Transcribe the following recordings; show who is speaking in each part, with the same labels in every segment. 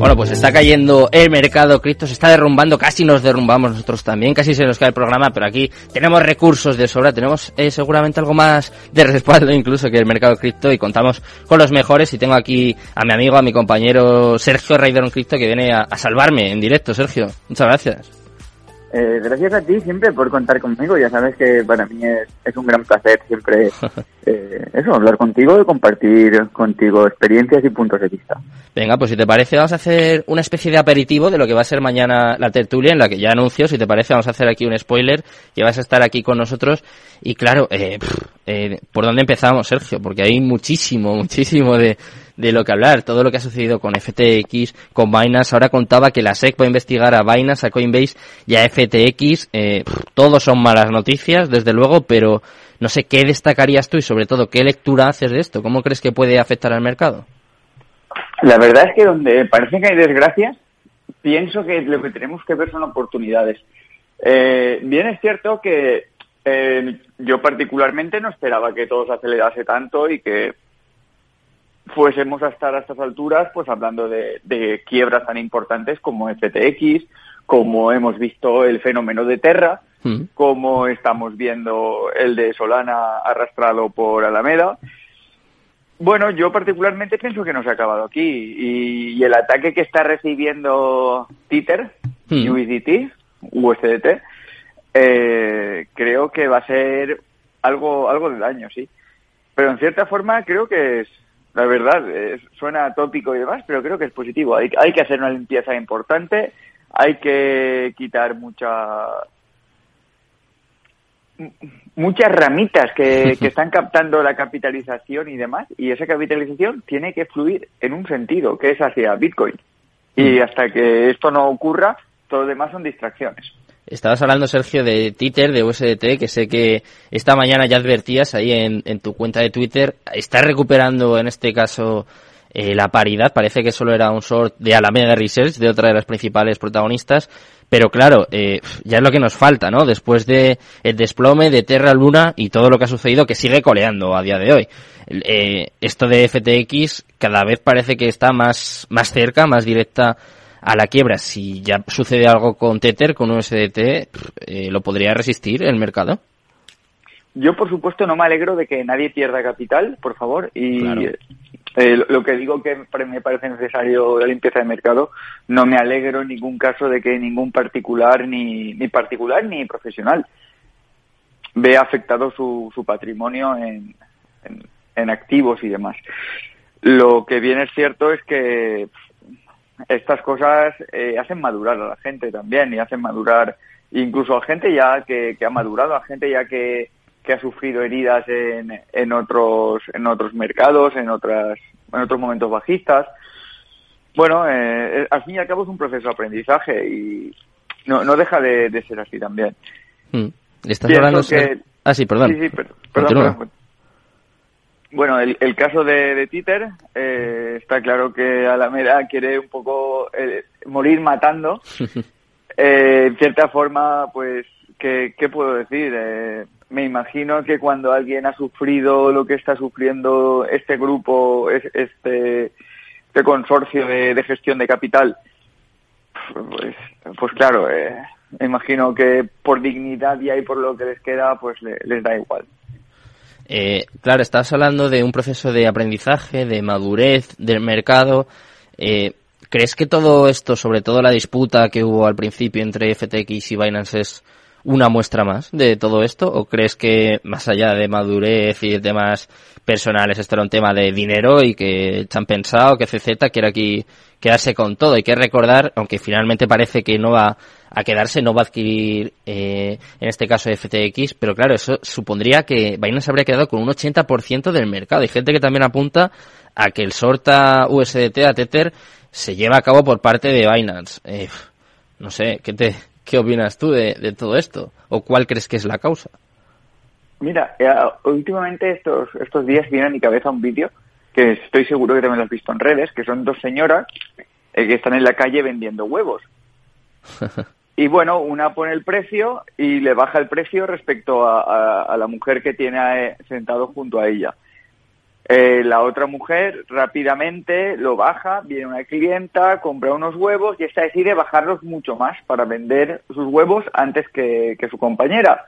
Speaker 1: Bueno, pues está cayendo el mercado cripto, se está derrumbando, casi nos derrumbamos nosotros también, casi se nos cae el programa, pero aquí tenemos recursos de sobra, tenemos eh, seguramente algo más de respaldo incluso que el mercado cripto y contamos con los mejores y tengo aquí a mi amigo, a mi compañero Sergio Raideron Cripto que viene a, a salvarme en directo. Sergio, muchas gracias.
Speaker 2: Eh, gracias a ti siempre por contar conmigo. Ya sabes que para mí es, es un gran placer siempre eh, eso, hablar contigo y compartir contigo experiencias y puntos de vista.
Speaker 1: Venga, pues si te parece vamos a hacer una especie de aperitivo de lo que va a ser mañana la tertulia en la que ya anuncio. Si te parece vamos a hacer aquí un spoiler que vas a estar aquí con nosotros. Y claro, eh, eh, ¿por dónde empezamos, Sergio? Porque hay muchísimo, muchísimo de, de lo que hablar, todo lo que ha sucedido con FTX, con Binance. Ahora contaba que la SEC va a investigar a Binance, a Coinbase y a FTX. Eh, todos son malas noticias, desde luego, pero no sé qué destacarías tú y sobre todo qué lectura haces de esto. ¿Cómo crees que puede afectar al mercado?
Speaker 2: La verdad es que donde parece que hay desgracias, pienso que lo que tenemos que ver son oportunidades. Eh, bien es cierto que eh, yo particularmente no esperaba que todo se acelerase tanto y que fuésemos a estar a estas alturas pues hablando de, de quiebras tan importantes como FTX, como hemos visto el fenómeno de Terra,
Speaker 1: Mm.
Speaker 2: como estamos viendo el de Solana arrastrado por Alameda. Bueno, yo particularmente pienso que no se ha acabado aquí y, y el ataque que está recibiendo Tether,
Speaker 1: Mm.
Speaker 2: USDT, USDT, eh, creo que va a ser algo algo de daño, sí. Pero en cierta forma creo que es, la verdad, suena tópico y demás, pero creo que es positivo. Hay, hay que hacer una limpieza importante, hay que quitar mucha muchas ramitas que, que están captando la capitalización y demás, y esa capitalización tiene que fluir en un sentido, que es hacia Bitcoin. Y hasta que esto no ocurra, todo lo demás son distracciones.
Speaker 1: Estabas hablando, Sergio, de Tether, de USDT, que sé que esta mañana ya advertías ahí en, en tu cuenta de Twitter. Está recuperando, en este caso, eh, la paridad. Parece que solo era un short de Alameda Research, de otra de las principales protagonistas. Pero claro, eh, ya es lo que nos falta, ¿no? Después de el desplome de Terra Luna y todo lo que ha sucedido, que sigue coleando a día de hoy. Eh, esto de FTX cada vez parece que está más, más cerca, más directa a la quiebra. Si ya sucede algo con Tether, con USDT, eh, ¿lo podría resistir el mercado?
Speaker 2: Yo, por supuesto, no me alegro de que nadie pierda capital, por favor, y
Speaker 1: Claro.
Speaker 2: eh, lo- que digo que me parece necesario la limpieza de mercado, no me alegro en ningún caso de que ningún particular, ni, ni particular ni profesional, vea afectado su, su patrimonio en, en, en activos y demás. Lo que bien es cierto es que estas cosas eh, hacen madurar a la gente también y hacen madurar incluso a gente ya que, que ha madurado, a gente ya que, que ha sufrido heridas en, en otros en otros mercados, en otras en otros momentos bajistas. Bueno, eh, al fin y al cabo es un proceso de aprendizaje y no, no deja de, de ser así también.
Speaker 1: Mm. ¿Estás
Speaker 2: Pienso
Speaker 1: hablando,
Speaker 2: que-
Speaker 1: Ah, sí, perdón.
Speaker 2: Sí, sí, per- perdón,
Speaker 1: Continúa.
Speaker 2: perdón. Bueno, el, el caso de, de Twitter, eh, está claro que Alameda quiere un poco eh, morir matando. Eh, en cierta forma, pues, ¿qué, qué puedo decir? Eh, me imagino que cuando alguien ha sufrido lo que está sufriendo este grupo, es- este, este consorcio de, de gestión de capital, pues, pues claro, eh, me imagino que por dignidad y ahí por lo que les queda, pues le- les da igual.
Speaker 1: Eh, claro, estás hablando de un proceso de aprendizaje, de madurez del mercado. Eh, ¿Crees que todo esto, sobre todo la disputa que hubo al principio entre FTX y Binance, es una muestra más de todo esto? ¿O crees que más allá de madurez y temas personales, esto era un tema de dinero y que se han pensado que CZ quiere aquí quedarse con todo? Hay que recordar, aunque finalmente parece que no va a quedarse, no va a adquirir, eh, en este caso FTX, pero claro, eso supondría que Binance habría quedado con un 80% del mercado. Hay gente que también apunta a que el sorta USDT a Tether se lleva a cabo por parte de Binance. Eh, no sé, ¿qué te, qué opinas tú de, de todo esto? ¿O cuál crees que es la causa?
Speaker 2: Mira, eh, últimamente estos, estos días viene a mi cabeza un vídeo que estoy seguro que también lo has visto en redes, que son dos señoras eh, que están en la calle vendiendo huevos. Y bueno, una pone el precio y le baja el precio respecto a, la mujer que tiene eh, sentado junto a ella. Eh, la otra mujer rápidamente lo baja, viene una clienta, compra unos huevos y esta decide bajarlos mucho más para vender sus huevos antes que, que su compañera.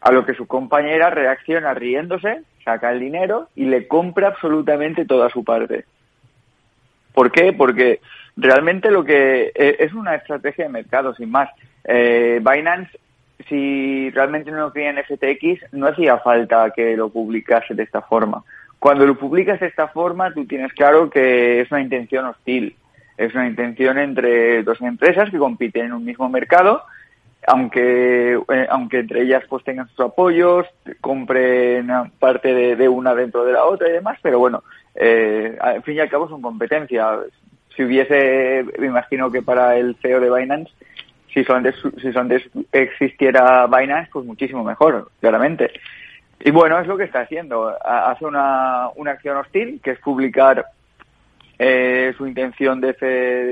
Speaker 2: A lo que su compañera reacciona riéndose, saca el dinero y le compra absolutamente toda su parte. ¿Por qué? Porque realmente lo que eh, es una estrategia de mercado, sin más. Eh, Binance, si realmente no en FTX, no hacía falta que lo publicase de esta forma. Cuando lo publicas de esta forma, tú tienes claro que es una intención hostil. Es una intención entre dos empresas que compiten en un mismo mercado, aunque, eh, aunque entre ellas pues tengan sus apoyos, compren parte de, una dentro de la otra y demás, pero bueno, eh, al fin y al cabo son competencia. Si hubiese, me imagino que para el CEO de Binance, si solamente, si solamente existiera Binance, pues muchísimo mejor, claramente. Y bueno, es lo que está haciendo. Hace una, una acción hostil, que es publicar eh, su intención de,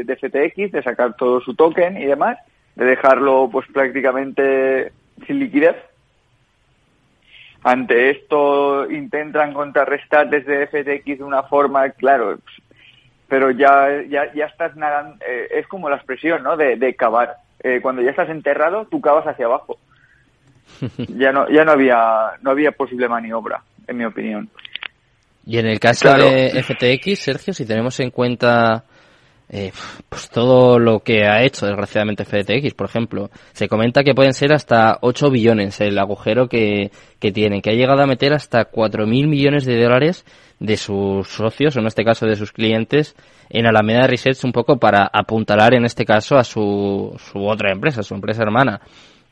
Speaker 2: de FTX, de sacar todo su token y demás, de dejarlo pues prácticamente sin liquidez. Ante esto intentan contrarrestar desde FTX de una forma, claro, pero ya, ya, ya estás nadando, eh, es como la expresión, ¿no? De, de cavar. Eh, cuando ya estás enterrado, tú cavas hacia abajo. ya no ya no había no había posible maniobra en mi opinión
Speaker 1: y en el caso de FTX Sergio si tenemos en cuenta eh, pues todo lo que ha hecho desgraciadamente FTX por ejemplo. Se comenta que pueden ser hasta 8 billones el agujero que, que tiene que ha llegado a meter hasta 4.000 millones de dólares de sus socios o en este caso de sus clientes en Alameda Research un poco para apuntalar en este caso a su, su otra empresa su empresa hermana.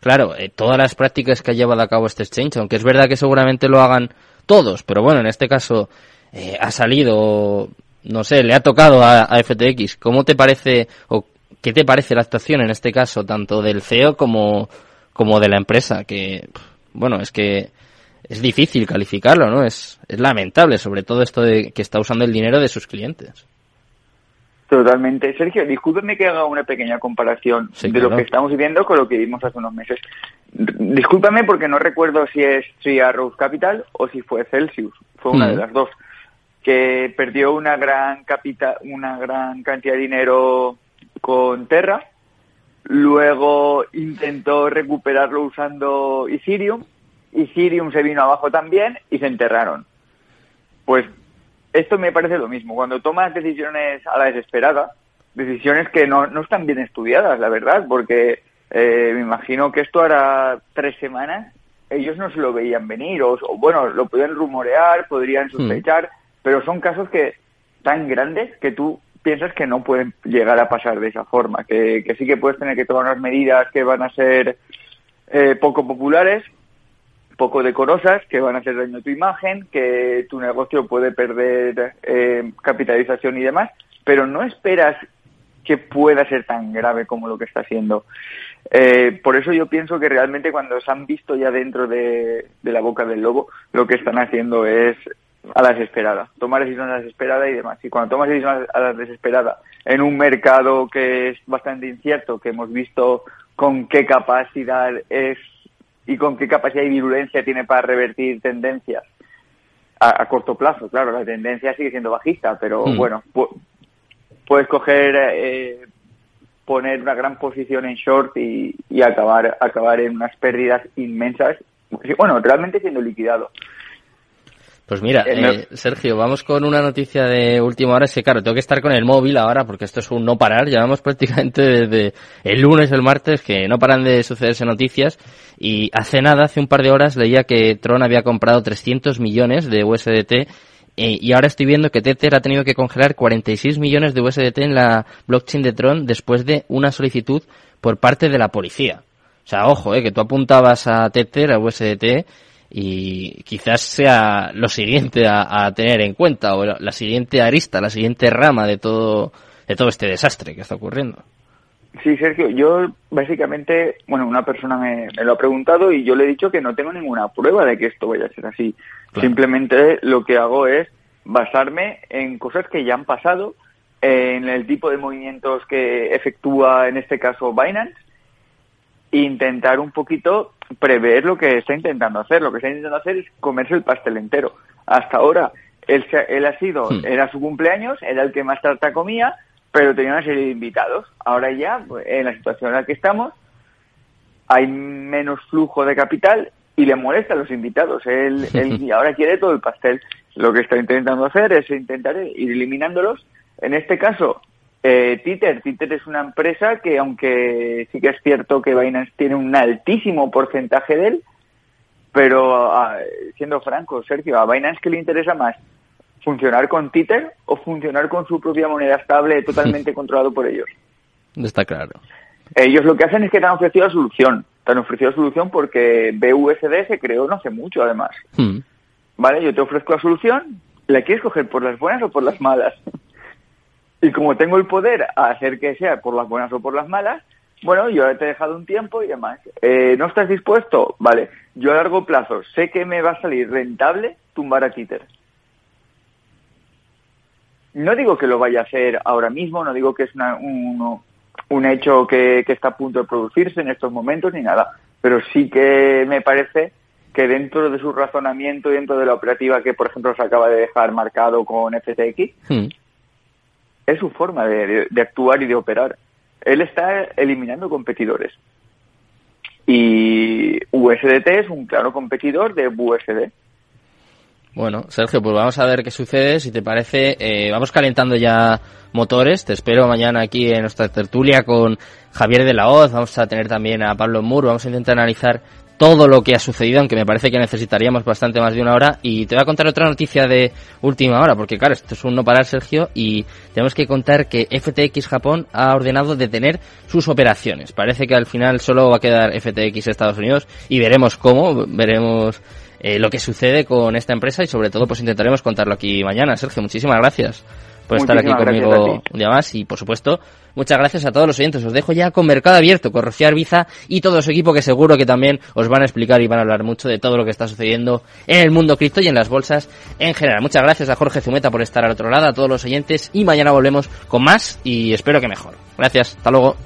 Speaker 1: Claro, eh, todas las prácticas que ha llevado a cabo este exchange, aunque es verdad que seguramente lo hagan todos, pero bueno, en este caso eh, ha salido, no sé, le ha tocado a, FTX. ¿Cómo te parece o qué te parece la actuación en este caso, tanto del CEO como, como de la empresa? Que, bueno, es que es difícil calificarlo, ¿no? Es, es lamentable, sobre todo esto de que está usando el dinero de sus clientes.
Speaker 2: Totalmente. Sergio, discúlpeme que haga una pequeña comparación de lo que estamos viviendo con lo que vimos hace unos meses. Discúlpame porque no recuerdo si es Three Arrows Capital o si fue Celsius. Fue una de las dos. Que perdió una gran, capita una gran cantidad de dinero con Terra. Luego intentó recuperarlo usando Ethereum. Ethereum se vino abajo también y se enterraron. Pues esto me parece lo mismo. Cuando tomas decisiones a la desesperada, decisiones que no, no están bien estudiadas, la verdad, porque eh, me imagino que esto hará tres semanas, ellos no se lo veían venir, o, bueno, lo podían rumorear, podrían hmm. sospechar, pero son casos que tan grandes que tú piensas que no pueden llegar a pasar de esa forma, que, que sí que puedes tener que tomar unas medidas que van a ser eh, poco populares, poco decorosas que van a hacer daño a tu imagen, que tu negocio puede perder eh, capitalización y demás, pero no esperas que pueda ser tan grave como lo que está siendo. Eh, por eso yo pienso que realmente cuando se han visto ya dentro de, la boca del lobo, lo que están haciendo es a la desesperada, tomar decisiones a la desesperada y demás. Y cuando tomas decisiones a la desesperada en un mercado que es bastante incierto, que hemos visto con qué capacidad es y con qué capacidad y virulencia tiene para revertir tendencias a, corto plazo. Claro, la tendencia sigue siendo bajista, pero hmm. bueno, puedes coger, eh, poner una gran posición en short y, y acabar, acabar en unas pérdidas inmensas. Bueno, realmente siendo liquidado.
Speaker 1: Pues mira, eh, eh, Sergio, vamos con una noticia de última hora. Es que, claro, tengo que estar con el móvil ahora porque esto es un no parar. Llevamos prácticamente desde el lunes, el martes, que no paran de sucederse noticias. Y hace nada, hace un par de horas, leía que Tron había comprado 300 millones de USDT eh, y ahora estoy viendo que Tether ha tenido que congelar 46 millones de USDT en la blockchain de Tron después de una solicitud por parte de la policía. O sea, ojo, eh, que tú apuntabas a Tether, a USDT, y quizás sea lo siguiente a, tener en cuenta o la, siguiente arista, la siguiente rama de todo de todo este desastre que está ocurriendo.
Speaker 2: Sí, Sergio, yo básicamente, bueno, una persona me, lo ha preguntado y yo le he dicho que no tengo ninguna prueba de que esto vaya a ser así. Simplemente lo que hago es basarme en cosas que ya han pasado, en el tipo de movimientos que efectúa en este caso Binance intentar un poquito prever lo que está intentando hacer. Lo que está intentando hacer es comerse el pastel entero. Hasta ahora Él, él ha sido,
Speaker 1: Hmm.
Speaker 2: era su cumpleaños, era el que más tarta comía, pero tenía una serie de invitados. Ahora ya, en la situación en la que estamos, hay menos flujo de capital y le molesta a los invitados. Él, él ahora quiere todo el pastel. Lo que está intentando hacer es intentar ir eliminándolos. En este caso, eh, Twitter. Twitter es una empresa que, aunque sí que es cierto que Binance tiene un altísimo porcentaje de él, pero ah, siendo franco, Sergio, ¿a Binance qué le interesa más? ¿Funcionar con Twitter o funcionar con su propia moneda estable totalmente controlado por ellos?
Speaker 1: Está claro.
Speaker 2: Ellos lo que hacen es que te han ofrecido la solución. Te han ofrecido la solución porque BUSD se creó no hace mucho, además.
Speaker 1: Hmm.
Speaker 2: ¿Vale? Yo te ofrezco la solución. ¿La quieres coger por las buenas o por las malas? Y como tengo el poder a hacer que sea por las buenas o por las malas, bueno, yo te he dejado un tiempo y demás. Eh, ¿No estás dispuesto? Vale. Yo a largo plazo sé que me va a salir rentable tumbar a Twitter. No digo que lo vaya a hacer ahora mismo, no digo que es una- un, un hecho que, que está a punto de producirse en estos momentos ni nada, pero sí que me parece que dentro de su razonamiento y dentro de la operativa que, por ejemplo, se acaba de dejar marcado con FTX,
Speaker 1: Hmm.
Speaker 2: Es su forma de, de- actuar y de operar. Él está eliminando competidores. Y USDT es un claro competidor de USD.
Speaker 1: Bueno, Sergio, pues vamos a ver qué sucede. Si te parece, eh, vamos calentando ya motores. Te espero mañana aquí en nuestra tertulia con Javier de la Hoz. Vamos a tener también a Pablo Moore. Vamos a intentar analizar todo lo que ha sucedido, aunque me parece que necesitaríamos bastante más de una hora. Y te voy a contar otra noticia de última hora, porque claro, esto es un no parar, Sergio, y tenemos que contar que FTX Japón ha ordenado detener sus operaciones. Parece que al final solo va a quedar FTX Estados Unidos y veremos cómo, veremos eh, lo que sucede con esta empresa y sobre todo pues intentaremos contarlo aquí mañana. Sergio, muchísimas gracias por estar aquí conmigo un día más y por supuesto muchas gracias a todos los oyentes. Os dejo ya con Mercado Abierto, con Rocío Arbiza y todo su equipo que seguro que también os van a explicar y van a hablar mucho de todo lo que está sucediendo en el mundo cripto y en las bolsas en general. Muchas gracias a Jorge Zumeta por estar al otro lado, a todos los oyentes y mañana volvemos con más y espero que mejor. Gracias, hasta luego.